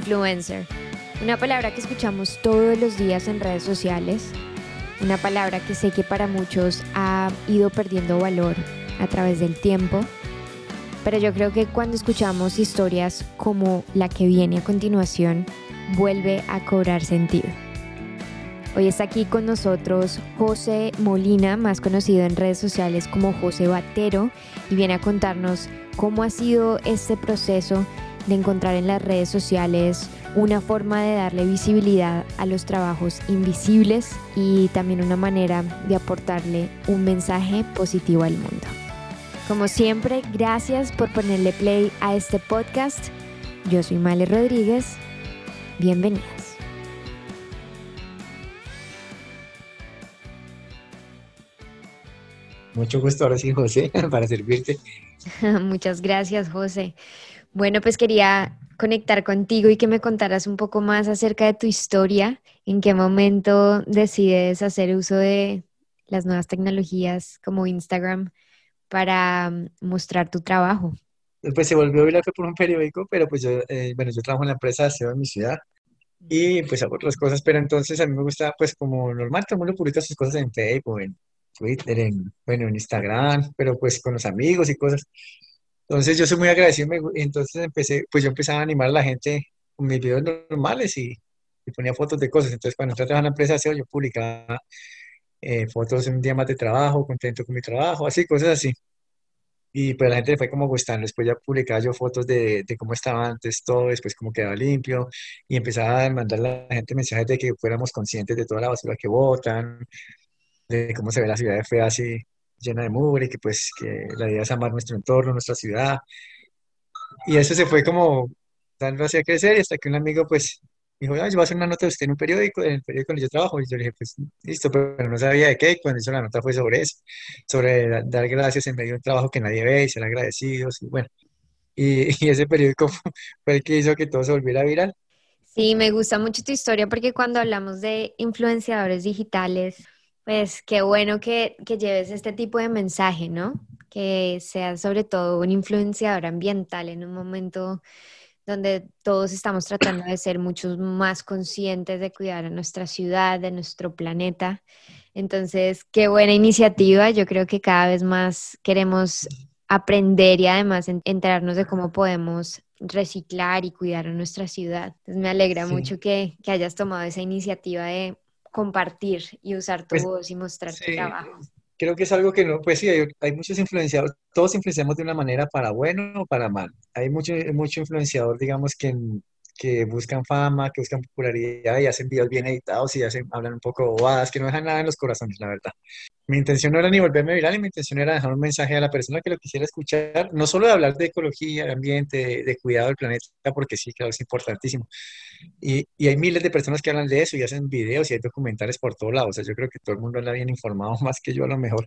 Influencer. Una palabra que escuchamos todos los días en redes sociales. Una palabra que sé que para muchos ha ido perdiendo valor a través del tiempo. Pero yo creo que cuando escuchamos historias como la que viene a continuación, vuelve a cobrar sentido. Hoy está aquí con nosotros José Molina, más conocido en redes sociales como José Batero, y viene a contarnos cómo ha sido este proceso de encontrar en las redes sociales una forma de darle visibilidad a los trabajos invisibles y también una manera de aportarle un mensaje positivo al mundo. Como siempre, gracias por ponerle play a este podcast. Yo soy Male Rodríguez. Bienvenidos. Mucho gusto ahora sí, José, para servirte. Muchas gracias, José. Bueno, pues quería conectar contigo y que me contaras un poco más acerca de tu historia, en qué momento decides hacer uso de las nuevas tecnologías como Instagram para mm, mostrar tu trabajo. Pues se volvió viral por un periódico, pero pues yo, eh, bueno, yo trabajo en la empresa de SEO en mi ciudad y pues hago otras cosas, pero entonces a mí me gusta pues como normal, todo el mundo publica sus cosas en Facebook, en Twitter, en, bueno, en Instagram, pero pues con los amigos y cosas. Entonces yo soy muy agradecido, entonces empecé, pues yo empezaba a animar a la gente con mis videos normales y, ponía fotos de cosas. Entonces cuando entré a trabajar en la empresa SEO, yo publicaba eh, fotos un día más de trabajo, contento con mi trabajo, así, cosas así. Y pues la gente fue como gustando. Después ya publicaba yo fotos de, de, cómo estaba antes todo, después cómo quedaba limpio. Y empezaba a mandarle a la gente mensajes de que fuéramos conscientes de toda la basura que botan, de cómo se ve la ciudad de fea así llena de mugre, que pues que la idea es amar nuestro entorno, nuestra ciudad. Y eso se fue como dando hacia crecer y hasta que un amigo pues dijo, yo voy a hacer una nota de usted en un periódico, en el periódico donde yo trabajo. Y yo le dije, pues listo, pero no sabía de qué. Cuando hizo la nota fue sobre eso, sobre dar gracias en medio de un trabajo que nadie ve y ser agradecidos. Y bueno, y, y ese periódico fue el que hizo que todo se volviera viral. Sí, me gusta mucho tu historia porque cuando hablamos de influenciadores digitales, pues qué bueno que, que lleves este tipo de mensaje, ¿no? Que seas sobre todo un influenciador ambiental en un momento donde todos estamos tratando de ser muchos más conscientes de cuidar a nuestra ciudad, de nuestro planeta. Entonces, qué buena iniciativa. Yo creo que cada vez más queremos aprender y además enterarnos de cómo podemos reciclar y cuidar a nuestra ciudad. Entonces, me alegra mucho que, que, hayas tomado esa iniciativa de compartir y usar tu pues, voz y mostrar tu trabajo creo que es algo que no, pues sí, hay, muchos influenciadores, todos influenciamos de una manera para bueno o para mal. Hay mucho, mucho influenciador, digamos, que, que buscan fama, que buscan popularidad y hacen videos bien editados y hacen, hablan un poco bobadas, que no dejan nada en los corazones, la verdad. Mi intención no era ni volverme viral, mi intención era dejar un mensaje a la persona que lo quisiera escuchar, no solo de hablar de ecología, de ambiente, de, cuidado del planeta, porque sí, claro, es importantísimo. Y, y, hay miles de personas que hablan de eso y hacen videos y hay documentales por todos lados. O sea, yo creo que todo el mundo anda bien informado más que yo a lo mejor.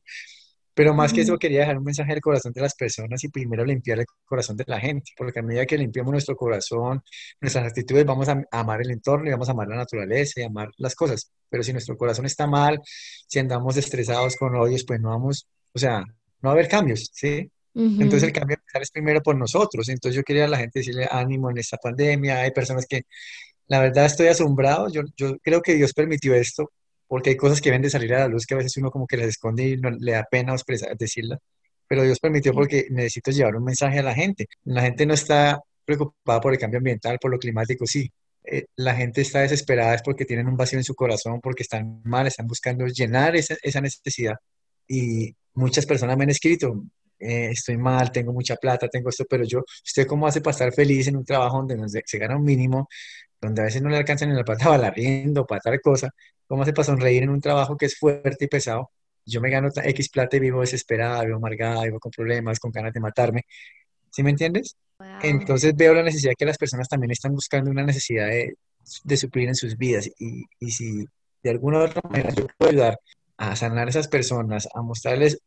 Pero más que eso, quería dejar un mensaje al corazón de las personas y primero limpiar el corazón de la gente, porque a medida que limpiamos nuestro corazón, nuestras actitudes, vamos a amar el entorno y vamos a amar la naturaleza y amar las cosas. Pero si nuestro corazón está mal, si andamos estresados con odios, pues no vamos, o sea, no va a haber cambios, ¿sí? Entonces el cambio es primero por nosotros. Entonces yo quería a la gente decirle ánimo en esta pandemia. Hay personas que, la verdad, estoy asombrado. Yo, yo creo que Dios permitió esto porque hay cosas que ven de salir a la luz que a veces uno como que las esconde y no, le da pena expresar, decirlas. Pero Dios permitió porque necesito llevar un mensaje a la gente. La gente no está preocupada por el cambio ambiental, por lo climático, sí. Eh, la gente está desesperada es porque tienen un vacío en su corazón, porque están mal, están buscando llenar esa, esa necesidad. Y muchas personas me han escrito, eh, estoy mal, tengo mucha plata, tengo esto, pero yo, ¿usted cómo hace para estar feliz en un trabajo donde se gana un mínimo, donde a veces no le alcanzan ni la plata para rienda para tal cosa? ¿Cómo hace para sonreír en un trabajo que es fuerte y pesado? Yo me gano X plata y vivo desesperada, vivo amargada, vivo con problemas, con ganas de matarme. ¿Sí me entiendes? Entonces veo la necesidad que las personas también están buscando una necesidad de, de suplir en sus vidas. Y, y si de alguna u otra manera yo puedo ayudar a sanar a esas personas, a mostrarles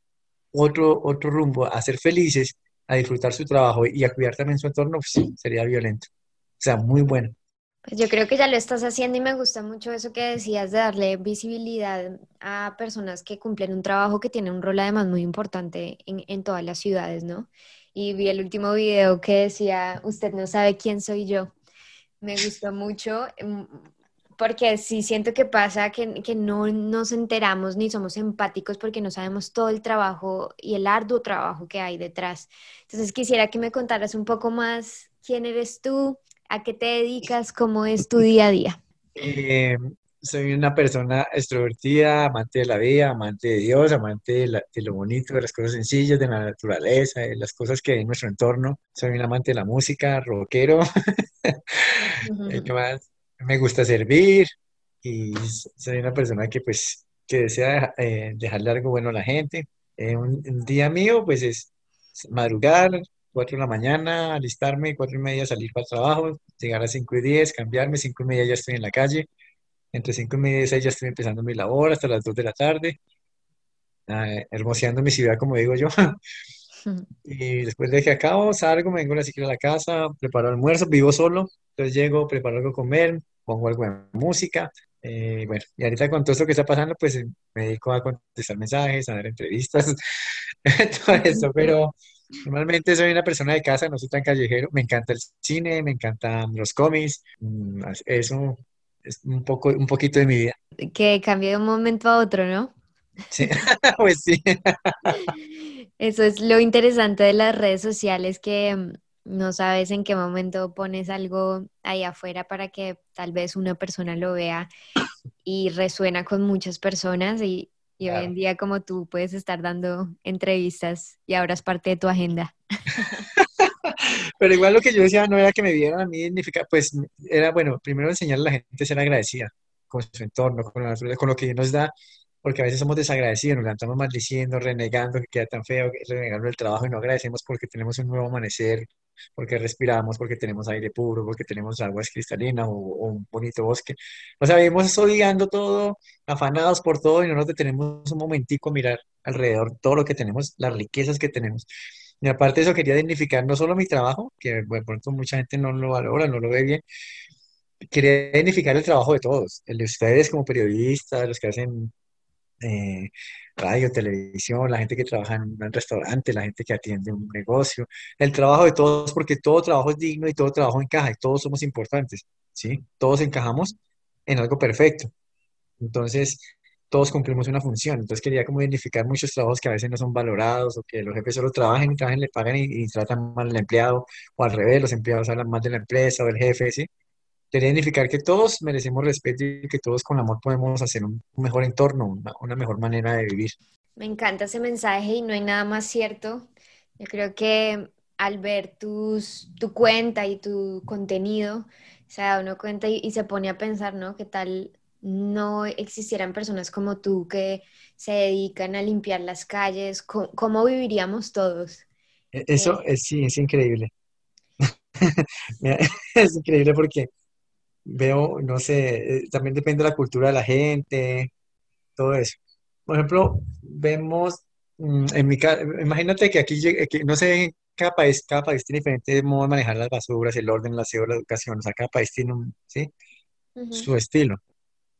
otro, otro rumbo, a ser felices, a disfrutar su trabajo y a cuidar también su entorno, pues sería violento. O sea, muy bueno. Pues yo creo que ya lo estás haciendo y me gusta mucho eso que decías de darle visibilidad a personas que cumplen un trabajo que tiene un rol además muy importante en, en todas las ciudades, ¿no? Y vi el último video que decía, usted no sabe quién soy yo. Me gustó mucho em, porque sí siento que pasa que, que, no nos enteramos ni somos empáticos porque no sabemos todo el trabajo y el arduo trabajo que hay detrás. Entonces quisiera que me contaras un poco más quién eres tú, a qué te dedicas, cómo es tu día a día. Eh, soy una persona extrovertida, amante de la vida, amante de Dios, amante de, lo bonito, de las cosas sencillas, de la naturaleza, de las cosas que hay en nuestro entorno. Soy un amante de la música, rockero. ¿Qué más? Me gusta servir y soy una persona que pues que desea eh, dejarle algo bueno a la gente. Eh, un, día mío pues es madrugar, 4 de la mañana, alistarme, cuatro y media salir para el trabajo, llegar a 5 y 10, cambiarme, 5 y media ya estoy en la calle, entre 5 y media y 6 ya estoy empezando mi labor hasta las 2 de la tarde, eh, hermoseando mi ciudad, como digo yo. Y después de que acabo, salgo, me vengo a la a la casa, preparo almuerzo, vivo solo, entonces llego, preparo algo a comer, pongo algo de música. Eh, bueno, y ahorita con todo esto que está pasando, pues me dedico a contestar mensajes, a dar entrevistas, todo eso, pero normalmente soy una persona de casa, no soy tan callejero, me encanta el cine, me encantan los cómics, mm, eso es un poco, un poquito de mi vida. Que cambie de un momento a otro, ¿no? Sí, pues sí. Eso es lo interesante de las redes sociales, que mm, no sabes en qué momento pones algo ahí afuera para que tal vez una persona lo vea y resuena con muchas personas y, hoy en día como tú puedes estar dando entrevistas y ahora es parte de tu agenda. Pero igual lo que yo decía no era que me vieran a mí significa, pues era bueno, primero enseñarle a la gente a ser agradecida con su entorno, con, con lo que nos da porque a veces somos desagradecidos, nos levantamos maldiciendo, renegando que queda tan feo, renegando el trabajo y no agradecemos porque tenemos un nuevo amanecer, porque respiramos, porque tenemos aire puro, porque tenemos agua cristalina o, un bonito bosque. O sea, vivimos odiando todo, afanados por todo y no nos detenemos un momentico a mirar alrededor todo lo que tenemos, las riquezas que tenemos. Y aparte de eso, quería dignificar no solo mi trabajo, que de pronto mucha gente no lo valora, no lo ve bien, quería dignificar el trabajo de todos, el de ustedes como periodistas, los que hacen eh, radio, televisión, la gente que trabaja en un restaurante, la gente que atiende un negocio, el trabajo de todos, porque todo trabajo es digno y todo trabajo encaja y todos somos importantes, ¿sí? Todos encajamos en algo perfecto. Entonces, todos cumplimos una función. Entonces, quería como identificar muchos trabajos que a veces no son valorados o que los jefes solo trabajan y trabajan, le pagan y, y tratan mal al empleado o al revés, los empleados hablan mal de la empresa o del jefe, ¿sí? Quería significar que todos merecemos respeto y que todos con amor podemos hacer un, mejor entorno, una, mejor manera de vivir. Me encanta ese mensaje y no hay nada más cierto. Yo creo que al ver tus, tu cuenta y tu contenido, se da uno cuenta y, se pone a pensar, ¿no? ¿Qué tal no existieran personas como tú que se dedican a limpiar las calles? ¿Cómo, viviríamos todos? E, eso eh, es, sí, es increíble. es increíble porque veo, no sé, eh, también depende de la cultura de la gente, todo eso. Por ejemplo, vemos, mm, en mi imagínate que aquí, no sé, cada país, cada país tiene diferente modo de manejar las basuras, el orden, la aseo, la educación, o sea, cada país tiene un, ¿sí? su estilo.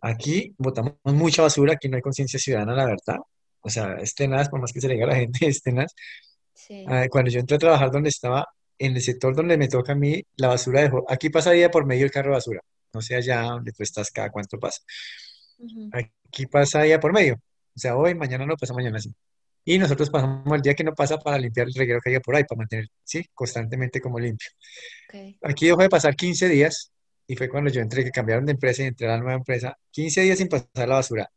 Aquí botamos mucha basura, aquí no hay conciencia ciudadana, la verdad. O sea, es tenaz, por más que se le diga a la gente, es tenaz. Ah, cuando yo entré a trabajar donde estaba, en el sector donde me toca a mí, la basura dejó, aquí pasaría por medio del carro de basura no sé allá donde tú estás cada cuánto pasa. Aquí pasa día por medio. O sea, hoy, mañana no pasa, mañana sí. Y nosotros pasamos el día que no pasa para limpiar el reguero que haya por ahí, para mantener, sí, constantemente como limpio. Aquí dejó de pasar 15 días y fue cuando yo entré, que cambiaron de empresa y entré a la nueva empresa. 15 días sin pasar la basura.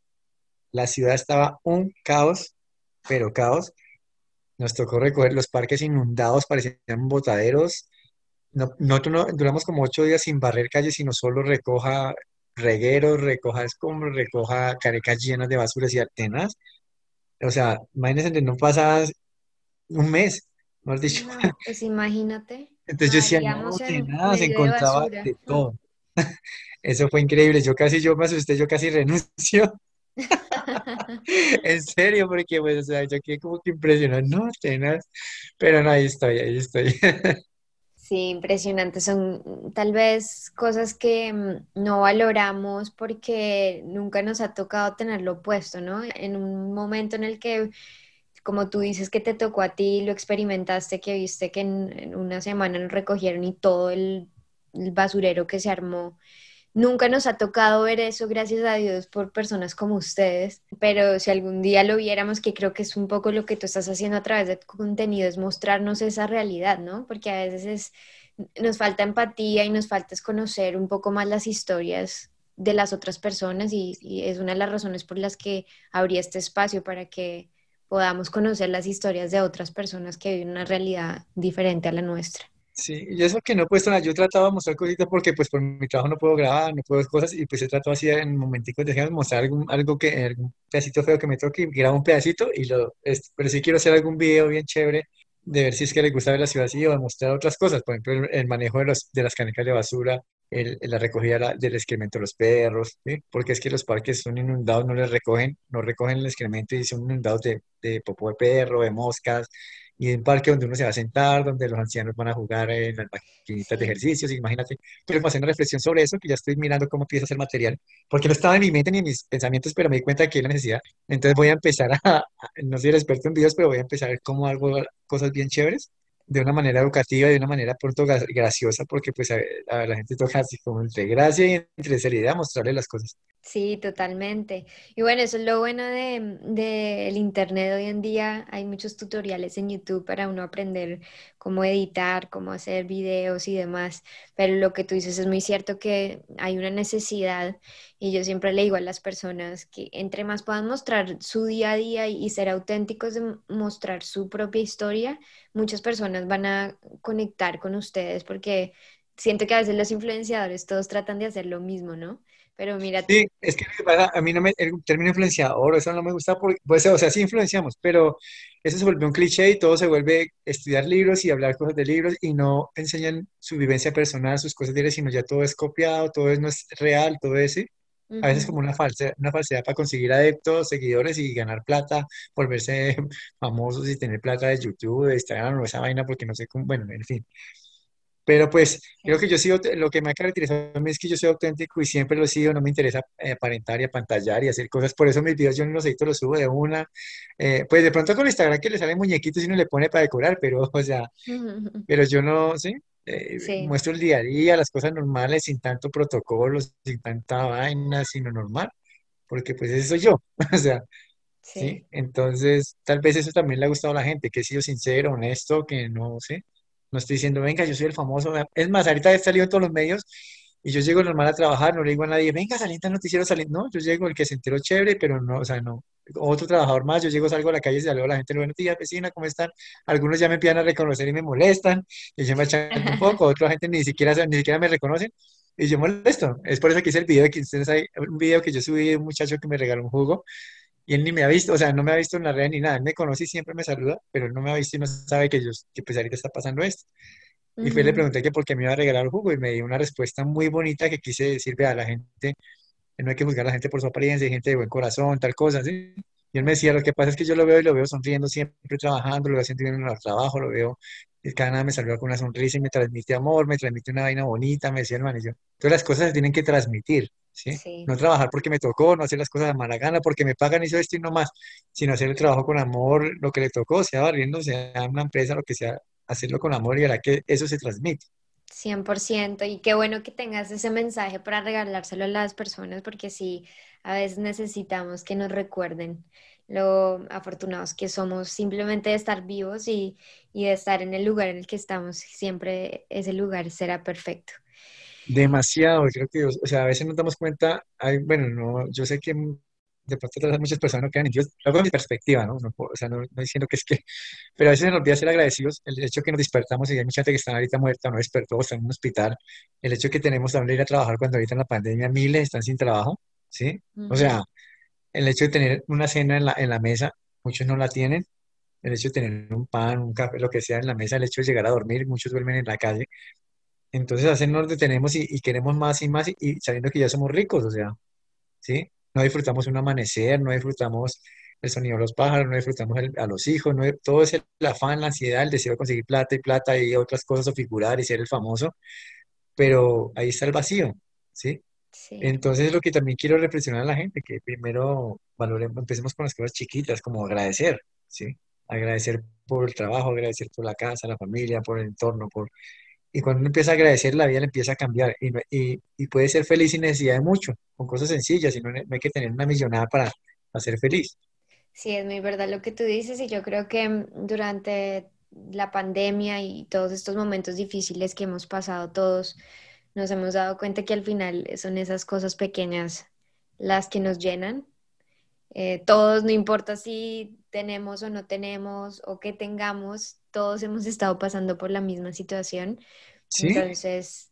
La ciudad estaba un caos, pero caos. Nos tocó recoger los parques inundados, parecían botaderos. No, nosotros no, duramos como ocho días sin barrer calles, sino solo recoja regueros, recoja escombros, recoja carecas llenas de basuras y artenas. O sea, imagínense, no pasas un mes, mejor dicho. pues imagínate. Entonces yo decía, no, de nada, se encontraba de, todo. Eso fue increíble. Yo casi, yo me asusté, yo casi renuncio. en serio, porque pues, o sea, yo quedé como que impresionado, no, tenaz. Pero no, ahí estoy, ahí estoy. Sí, impresionante. Son mm, tal vez cosas que mm, no valoramos porque nunca nos ha tocado tenerlo puesto, ¿no? En un momento en el que, como tú dices, que te tocó a ti, lo experimentaste, que viste que en, una semana lo recogieron y todo el el basurero que se armó. Nunca nos ha tocado ver eso, gracias a Dios, por personas como ustedes, pero si algún día lo viéramos, que creo que es un poco lo que tú estás haciendo a través de tu contenido, es mostrarnos esa realidad, ¿no? Porque a veces nos falta empatía y nos falta conocer un poco más las historias de las otras personas y, y es una de las razones por las que abrí este espacio para que podamos conocer las historias de otras personas que viven una realidad diferente a la nuestra. Sí, y eso que no he puesto nada, yo trataba de mostrar cositas porque pues por mi trabajo no puedo grabar, no puedo cosas y pues he tratado así en momenticos de mostrar algún, algo que, algún pedacito feo que me toque grabo un pedacito y lo, pero sí quiero hacer algún video bien chévere de ver si es que les gusta ver la ciudad así o de mostrar otras cosas, por ejemplo el, manejo de, los, de las canecas de basura, el, la recogida del excremento de los perros, porque es que los parques son inundados, no les recogen, no recogen el excremento y son inundados de, de popó de perro, de moscas, y un parque donde uno se va a sentar, donde los ancianos van a jugar en las maquinitas de ejercicios, imagínate. Pero hacer una reflexión sobre eso, que ya estoy mirando cómo empieza a ser material, porque no estaba en mi mente ni en mis pensamientos, pero me di cuenta de que hay la necesidad. Entonces voy a empezar a, no soy el experto en videos, pero voy a empezar a ver cómo hago cosas bien chéveres de una manera educativa, de una manera pronto graciosa, porque pues la gente toca así como entre gracia y entre seriedad mostrarle las cosas. Sí, totalmente. Y bueno, eso es lo bueno del de, Internet hoy en día. Hay muchos tutoriales en YouTube para uno aprender cómo editar, cómo hacer videos y demás. Pero lo que tú dices es muy cierto que hay una necesidad y yo siempre le digo a las personas que entre más puedan mostrar su día a día y, ser auténticos de mostrar su propia historia, muchas personas van a conectar con ustedes porque siento que a veces los influenciadores todos tratan de hacer lo mismo, ¿no? Pero mira. Sí, es que a mí no me, el término influenciador, eso no me gusta porque, pues, o sea, sí influenciamos, pero eso se volvió un cliché y todo se vuelve estudiar libros y hablar cosas de libros y no enseñan su vivencia personal, sus cosas diarias, sino ya todo es copiado, todo es, no es real, todo ese a veces como una, falsa, una falsedad para conseguir adeptos, seguidores y ganar plata, volverse famosos y tener plata de YouTube, de Instagram o esa vaina, porque no sé cómo, bueno, en fin. Pero pues creo que yo sigo, lo que me ha caracterizado a mí es que yo soy auténtico y siempre lo he sido, no me interesa eh, aparentar y apantallar y hacer cosas, por eso mis videos yo no los edito, los subo de una, eh, pues de pronto con Instagram que le salen muñequitos y uno le pone para decorar, pero o sea, pero yo no, ¿sí? Eh, muestro el día a día, las cosas normales, sin tanto protocolo, sin tanta vaina, sino normal, porque pues eso soy yo, o sea, sí. Entonces, tal vez eso también le ha gustado a la gente, que he sido sincero, honesto, que no sé, no estoy diciendo, venga, yo soy el famoso, es más, ahorita he salido en todos los medios y yo llego normal a trabajar, no le digo a nadie, venga, saliente noticiero, saliente, no, yo llego el que se enteró chévere, pero no, o sea, no, otro trabajador más, yo llego, salgo a la calle y saludo a la gente, buenos días, vecina, ¿cómo están? Algunos ya me empiezan a reconocer y me molestan, y yo me echan un poco, otra gente ni siquiera, ni siquiera me reconocen, y yo molesto. Es por eso que hice el video, que ustedes hay un video que yo subí de un muchacho que me regaló un jugo, y él ni me ha visto, o sea, no me ha visto en la red ni nada, él me conoce y siempre me saluda, pero él no me ha visto y no sabe que yo, que pues ahorita está pasando esto. Y fue, le pregunté que por qué me iba a regalar el jugo y me dio una respuesta muy bonita que quise decirle a la gente, no hay que juzgar a la gente por su apariencia, hay gente de buen corazón, tal cosa, ¿sí? Y él me decía, lo que pasa es que yo lo veo y lo veo sonriendo siempre, trabajando, lo veo haciendo bien en el trabajo, lo veo, y cada nada me saluda con una sonrisa y me transmite amor, me transmite una vaina bonita, me decía el man, y yo, todas las cosas se tienen que transmitir, ¿sí? No trabajar porque me tocó, no hacer las cosas de mala gana porque me pagan y eso esto y no más, sino hacer el trabajo con amor, lo que le tocó, sea barriendo, sea una empresa, lo que sea, hacerlo con amor y la que eso se transmite. 100%, y qué bueno que tengas ese mensaje para regalárselo a las personas, porque sí, a veces necesitamos que nos recuerden lo afortunados que somos simplemente de estar vivos y, y de estar en el lugar en el que estamos, siempre ese lugar será perfecto. Demasiado, creo que, o sea, a veces nos damos cuenta, bueno, no, yo sé que de pronto muchas personas no quedan en Dios, lo hago mi perspectiva, ¿no? o sea, no, diciendo que es que, pero a veces se nos olvida ser agradecidos, el hecho que nos despertamos y hay mucha gente que está ahorita muerta, no despertó, está en un hospital, el hecho que tenemos también ir a trabajar cuando ahorita en la pandemia miles están sin trabajo, ¿sí? O sea, el hecho de tener una cena en la, en la mesa, muchos no la tienen, el hecho de tener un pan, un café, lo que sea en la mesa, el hecho de llegar a dormir, muchos duermen en la calle, entonces a veces nos detenemos y, y queremos más y más y, y sabiendo que ya somos ricos, o sea, ¿sí? No disfrutamos un amanecer, no disfrutamos el sonido de los pájaros, no disfrutamos a los hijos, no, todo es el, afán, la ansiedad, el deseo de conseguir plata y plata y otras cosas o figurar y ser el famoso, pero ahí está el vacío, ¿sí? sí. Entonces lo que también quiero reflexionar a la gente, que primero valoremos, empecemos con las cosas chiquitas, como agradecer, ¿sí? Agradecer por el trabajo, agradecer por la casa, la familia, por el entorno, por Y cuando uno empieza a agradecer, la vida le empieza a cambiar y, y, y puede ser feliz sin necesidad de mucho, con cosas sencillas, y no, no hay que tener una millonada para, para ser feliz. Sí, es muy verdad lo que tú dices y yo creo que mm, durante la pandemia y todos estos momentos difíciles que hemos pasado todos, nos hemos dado cuenta que al final son esas cosas pequeñas las que nos llenan. Eh, todos, no importa si tenemos o no tenemos o que tengamos, todos hemos estado pasando por la misma situación. ¿Sí? Entonces,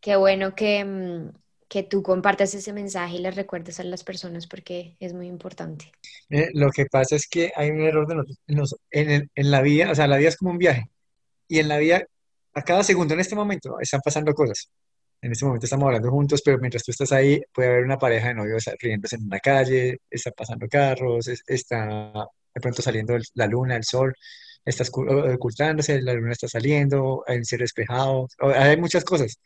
qué bueno que, mm, que tú compartas ese mensaje y les recuerdes a las personas porque es muy importante. Eh, lo que pasa es que hay un error de nosotros en, los- en el- en la vida, o sea, la vida es como un viaje, y en la vida, a cada segundo, en este momento, están pasando cosas. En este momento estamos hablando juntos, pero mientras tú estás ahí, puede haber una pareja de novios riéndose en una calle, está pasando carros, es- está de pronto saliendo el- la luna, el sol, está ocultándose, la luna está saliendo, hay un cielo despejado, hay muchas cosas.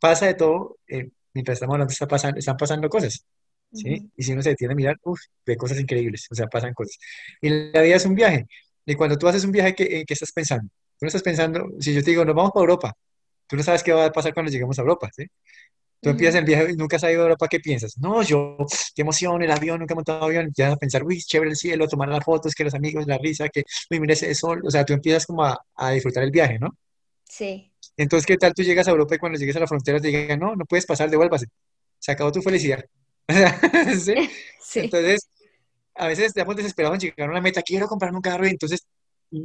Pasa de todo, eh, mientras estamos hablando, está pasando, están pasando cosas, ¿sí? Ujú. Y si uno se detiene a mirar, uf, ve cosas increíbles, o sea, pasan cosas. Y la vida es un viaje, y cuando tú haces un viaje, ¿qué, qué estás pensando? Tú no estás pensando, si yo te digo, nos vamos para Europa, Tú no sabes qué va a pasar cuando lleguemos a Europa, ¿sí? Tú empiezas el viaje y nunca has ido a Europa, ¿qué piensas? No, yo, qué emoción, el avión, nunca he montado avión. Ya a pensar, uy, chévere el cielo, tomar las fotos, que los amigos, la risa, que, uy, mira ese sol. O sea, tú empiezas como a, a disfrutar el viaje, ¿no? Sí, Entonces, ¿qué tal tú llegas a Europa y cuando llegues a la frontera te digan, no, no puedes pasar, devuélvase. Se acabó tu felicidad. ¿Sí? sí. Entonces, a veces estamos desesperados en llegar a una meta, quiero comprarme un carro y entonces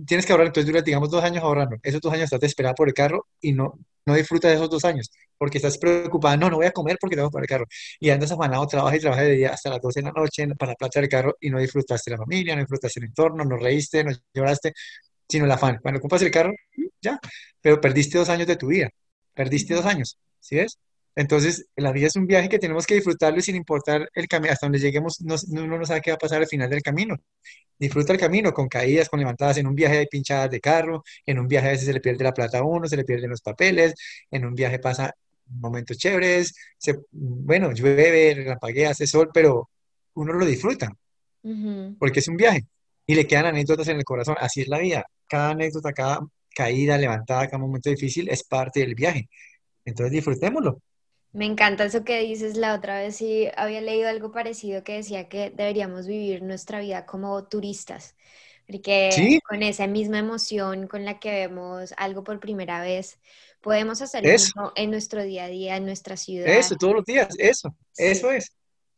tienes que ahorrar, entonces duras, digamos, dos años ahorrando. Esos dos años estás desesperada por el carro y no, no disfrutas de esos dos años porque estás preocupada, no, no voy a comer porque tengo que el carro. Y andas afanado, trabajas y trabajas de día hasta las 12 de la noche para la plata del carro y no disfrutaste la familia, no disfrutaste el entorno, no reíste, no lloraste, sino el afán. Cuando compras el carro, ya, pero perdiste dos años de tu vida, perdiste dos años, ¿sí ves? Entonces, la vida es un viaje que tenemos que disfrutarlo y sin importar el camino, hasta donde lleguemos, no, uno no sabe qué va a pasar al final del camino. Disfruta el camino con caídas, con levantadas. En un viaje hay pinchadas de carro, en un viaje a veces se le pierde la plata a uno, se le pierden los papeles, en un viaje pasa momentos chéveres, se, bueno, llueve, relampaguea, hace sol, pero uno lo disfruta porque es un viaje y le quedan anécdotas en el corazón. Así es la vida. Cada anécdota, cada caída, levantada, cada momento difícil es parte del viaje. Entonces disfrutémoslo. Me encanta eso que dices. La otra vez sí había leído algo parecido que decía que deberíamos vivir nuestra vida como turistas, porque Sí, con esa misma emoción con la que vemos algo por primera vez, podemos hacer eso, en nuestro día a día, en nuestra ciudad. eso, todos los días, eso, eso Sí, es.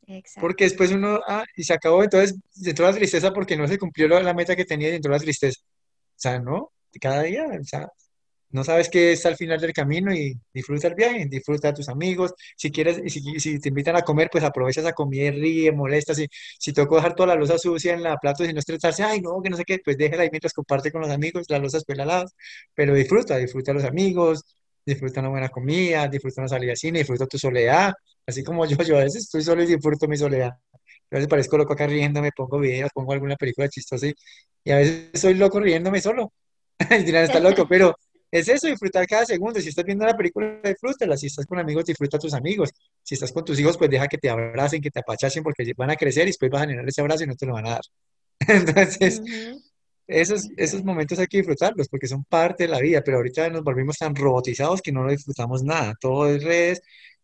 exacto. Porque después uno, ah, y se acabó, entonces entró la tristeza porque no se cumplió la, la meta que tenía y entró la tristeza. O sea, no, cada día, o sea, no sabes qué es al final del camino y disfruta el viaje, disfruta a tus amigos. Si quieres, si, si te invitan a comer, pues aprovechas a comer, ríe, molesta. Si, si tocó dejar toda la loza sucia en la plato y no estresarse, ay, no, que no sé qué, pues déjala ahí mientras comparte con los amigos, la loza después la lavas. Pero disfruta, disfruta a los amigos, disfruta una buena comida, disfruta una salida al cine, disfruta tu soledad. Así como yo, yo a veces estoy solo y disfruto mi soledad. A veces parezco loco acá riéndome, pongo videos, pongo alguna película chistosa y, y a veces soy loco riéndome solo. Y dirán, está loco, pero es eso, disfrutar cada segundo. Si estás viendo una película, disfrútala. Si estás con amigos, disfruta a tus amigos. Si estás con tus hijos, pues deja que te abracen, que te apachachen, porque van a crecer y después vas a generar ese abrazo y no te lo van a dar. Entonces, esos, esos momentos hay que disfrutarlos porque son parte de la vida, pero ahorita nos volvimos tan robotizados que no lo disfrutamos nada. Todo es redes,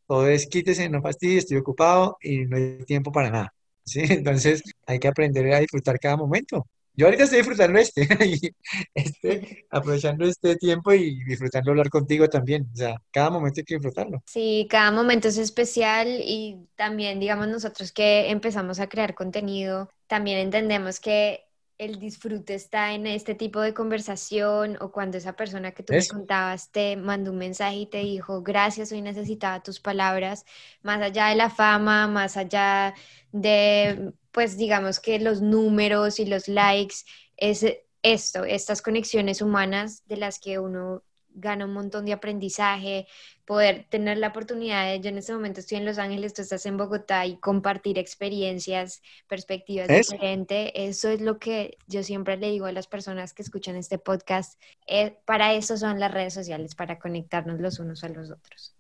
todo es quítese, no fastidies, estoy ocupado y no hay tiempo para nada. ¿sí? Entonces hay que aprender a disfrutar cada momento. Yo ahorita estoy disfrutando este, este, aprovechando este tiempo y disfrutando hablar contigo también. O sea, cada momento hay que disfrutarlo. Sí, cada momento es especial y también, digamos, nosotros que empezamos a crear contenido, también entendemos que el disfrute está en este tipo de conversación o cuando esa persona que tú me Eso, contabas te mandó un mensaje y te dijo, gracias, hoy necesitaba tus palabras, más allá de la fama, más allá de, pues, digamos que los números y los likes, es esto, estas conexiones humanas de las que uno gana un montón de aprendizaje poder tener la oportunidad de, yo en este momento estoy en Los Ángeles, tú estás en Bogotá y compartir experiencias, perspectivas diferentes, eso es lo que yo siempre le digo a las personas que escuchan este podcast, eh, para eso son las redes sociales, para conectarnos los unos a los otros.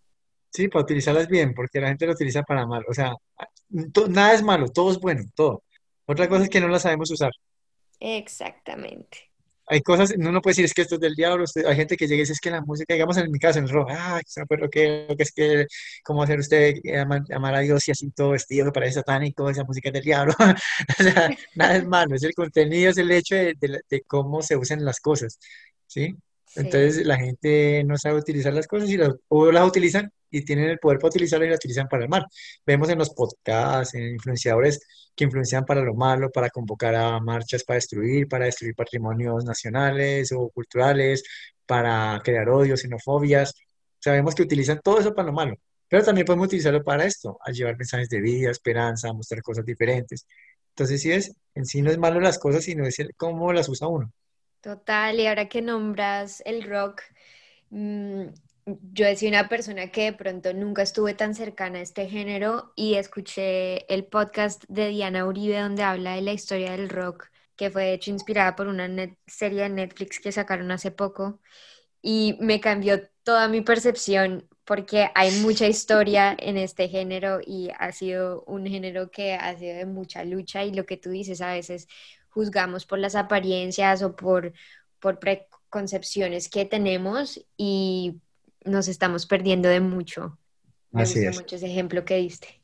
Sí, para utilizarlas bien, porque la gente lo utiliza para mal. O sea, nada es malo, todo es bueno, todo. Otra cosa es que no la sabemos usar. Exactamente. hay cosas, uno no puede decir es que esto es del diablo, hay gente que llega y dice es que la música, digamos en mi caso, en el rock, ah, pero que, que es que, cómo hacer usted amar, a Dios y así todo vestido que parece satánico, esa música es del diablo, o sea, nada es malo, es el contenido, es el hecho de, de cómo se usan las cosas, ¿sí? Entonces la gente no sabe utilizar las cosas y las, o las utilizan y tienen el poder para utilizarlas y las utilizan para el mal. Vemos en los podcasts, en influenciadores que influencian para lo malo, para convocar a marchas para destruir, para destruir patrimonios nacionales o culturales, para crear odios, xenofobias. Sabemos que utilizan todo eso para lo malo, pero también podemos utilizarlo para esto, a llevar mensajes de vida, esperanza, mostrar cosas diferentes. Entonces, sí es, en sí no es malo las cosas, sino es cómo las usa uno. Total, y ahora que nombras el rock, mm, yo decía una persona que de pronto nunca estuve tan cercana a este género y escuché el podcast de Diana Uribe donde habla de la historia del rock, que fue hecho inspirada por una serie de Netflix que sacaron hace poco y me cambió toda mi percepción porque hay mucha historia en este género y ha sido un género que ha sido de mucha lucha y lo que tú dices a veces juzgamos por las apariencias o por, por preconcepciones que tenemos y nos estamos perdiendo de mucho. Así gusta mucho ese ejemplo que diste.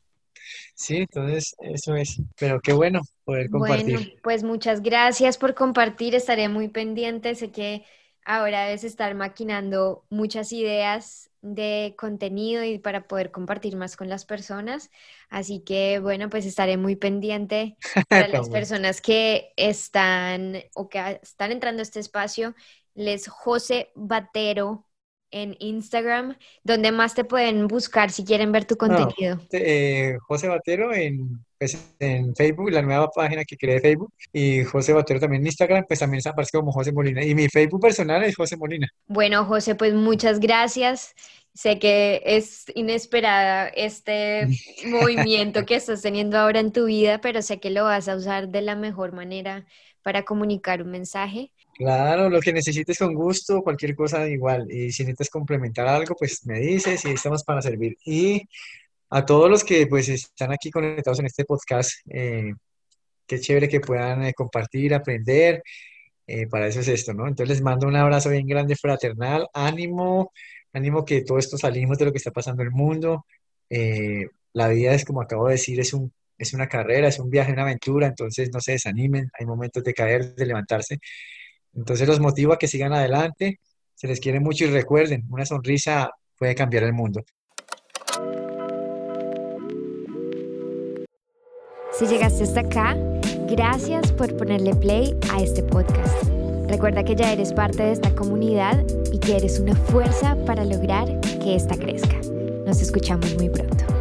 Sí, entonces eso es. Pero qué bueno poder compartir. Bueno, pues muchas gracias por compartir. Estaré muy pendiente. Sé que ahora debes estar maquinando muchas ideas de contenido y para poder compartir más con las personas. Así que bueno, pues estaré muy pendiente para las personas que están o que están entrando a este espacio. Les José Batero en Instagram, donde más te pueden buscar si quieren ver tu contenido. Eh, José Batero en, pues, en Facebook, la nueva página que creé de Facebook, y José Batero también en Instagram, pues también aparece como José Molina. Y mi Facebook personal es José Molina. Bueno, José, pues muchas gracias. Sé que es inesperada este movimiento que estás teniendo ahora en tu vida, pero sé que lo vas a usar de la mejor manera para comunicar un mensaje. Claro, lo que necesites con gusto, cualquier cosa igual. Y si necesitas complementar algo, pues me dices y estamos para servir. Y a todos los que pues están aquí conectados en este podcast, eh, qué chévere que puedan eh, compartir, aprender. Eh, para eso es esto, ¿no? Entonces les mando un abrazo bien grande, fraternal, ánimo, ánimo que todo esto salimos de lo que está pasando en el mundo. la vida es, como acabo de decir, es un es una carrera, es un viaje, una aventura, entonces no se desanimen, hay momentos de caer, de levantarse. Entonces los motivo a que sigan adelante, se les quiere mucho y recuerden, una sonrisa puede cambiar el mundo. Si llegaste hasta acá, gracias por ponerle play a este podcast. Recuerda que ya eres parte de esta comunidad y que eres una fuerza para lograr que ésta crezca. Nos escuchamos muy pronto.